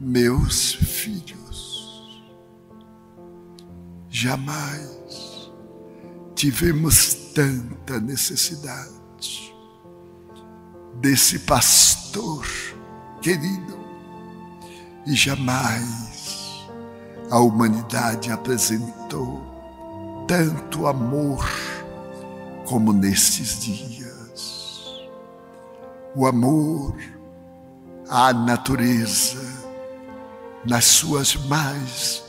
meus filhos. Jamais tivemos tanta necessidade desse pastor querido e jamais a humanidade apresentou tanto amor como nestes dias. O amor à natureza nas suas mais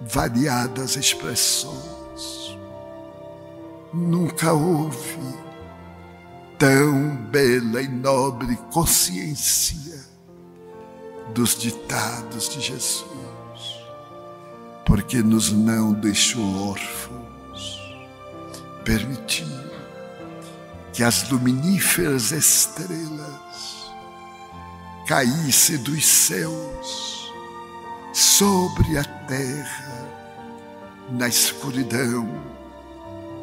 variadas expressões. Nunca houve tão bela e nobre consciência dos ditados de Jesus, porque nos não deixou órfãos, permitiu que as luminíferas estrelas caíssem dos céus sobre a terra na escuridão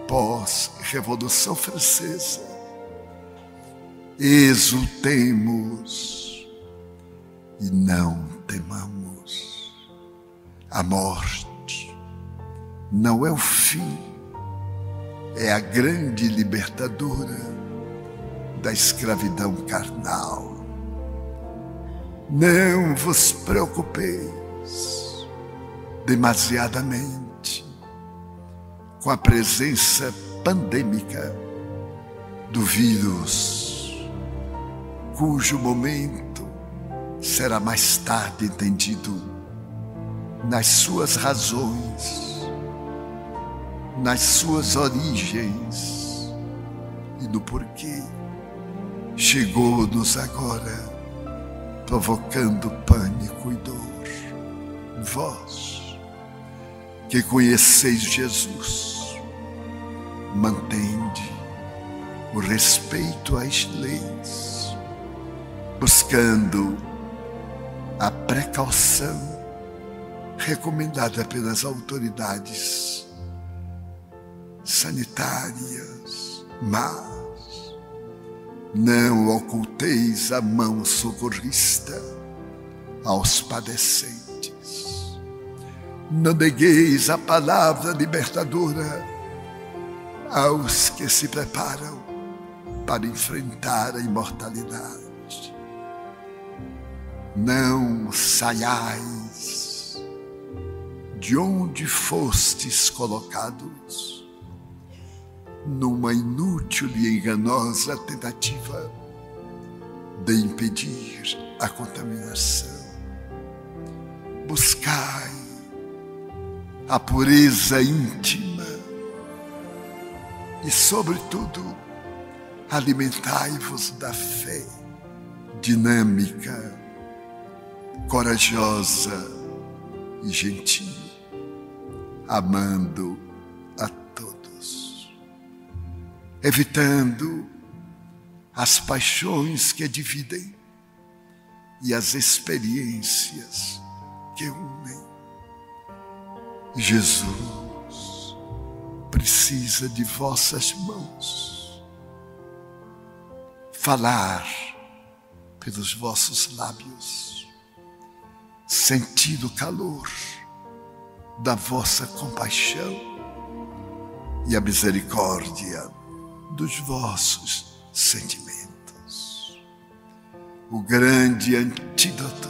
pós-Revolução Francesa. Exultemos e não temamos. A morte não é o fim, é a grande libertadora da escravidão carnal. Não vos preocupeis demasiadamente com a presença pandêmica do vírus, cujo momento será mais tarde entendido nas suas razões, nas suas origens e no porquê chegou-nos agora, provocando pânico e dor. Vós, que conheceis Jesus, mantende o respeito às leis, buscando a precaução recomendada pelas autoridades sanitárias, mas não oculteis a mão socorrista aos padecentes. Não negueis a palavra libertadora aos que se preparam para enfrentar a imortalidade. Não saiais de onde fostes colocados numa inútil e enganosa tentativa de impedir a contaminação. Buscai a pureza íntima e, sobretudo, alimentai-vos da fé dinâmica, corajosa e gentil, amando a todos, evitando as paixões que dividem e as experiências que unem. Jesus precisa de vossas mãos, falar pelos vossos lábios, sentir o calor da vossa compaixão e a misericórdia dos vossos sentimentos. O grande antídoto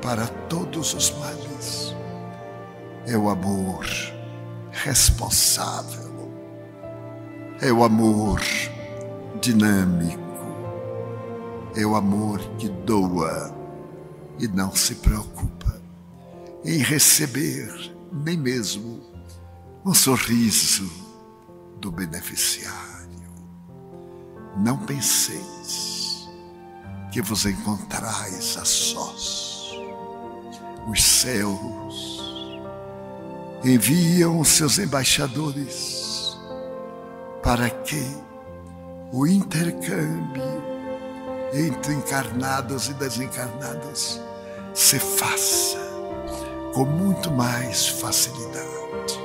para todos os males é o amor responsável, é o amor dinâmico, é o amor que doa e não se preocupa em receber nem mesmo um sorriso do beneficiário. Não penseis que vos encontrais a sós. Os céus enviam os seus embaixadores para que o intercâmbio entre encarnados e desencarnados se faça com muito mais facilidade.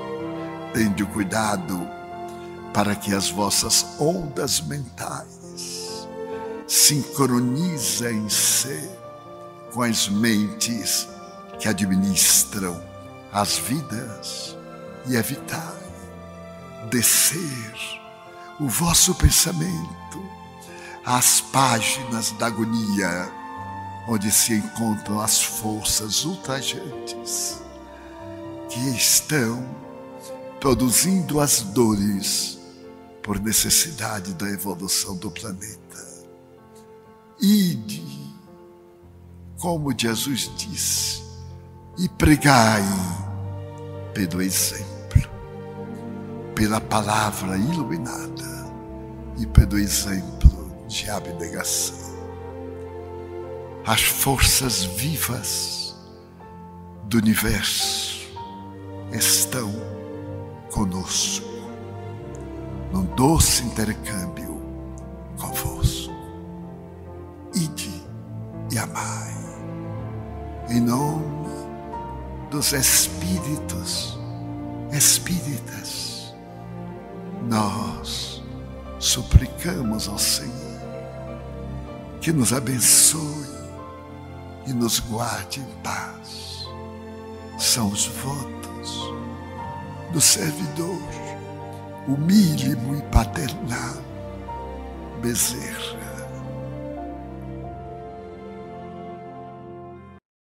Tende cuidado para que as vossas ondas mentais sincronizem-se com as mentes que administram as vidas e evitai descer o vosso pensamento às páginas da agonia, onde se encontram as forças ultrajantes que estão produzindo as dores por necessidade da evolução do planeta. Ide, como Jesus disse, e pregai pelo exemplo, pela palavra iluminada e pelo exemplo de abnegação. As forças vivas do universo estão conosco, num doce intercâmbio convosco. Ide e amai, em nome dos espíritos espíritas, nós suplicamos ao Senhor que nos abençoe e nos guarde em paz. São os votos do servidor humílimo e paternal Bezerra.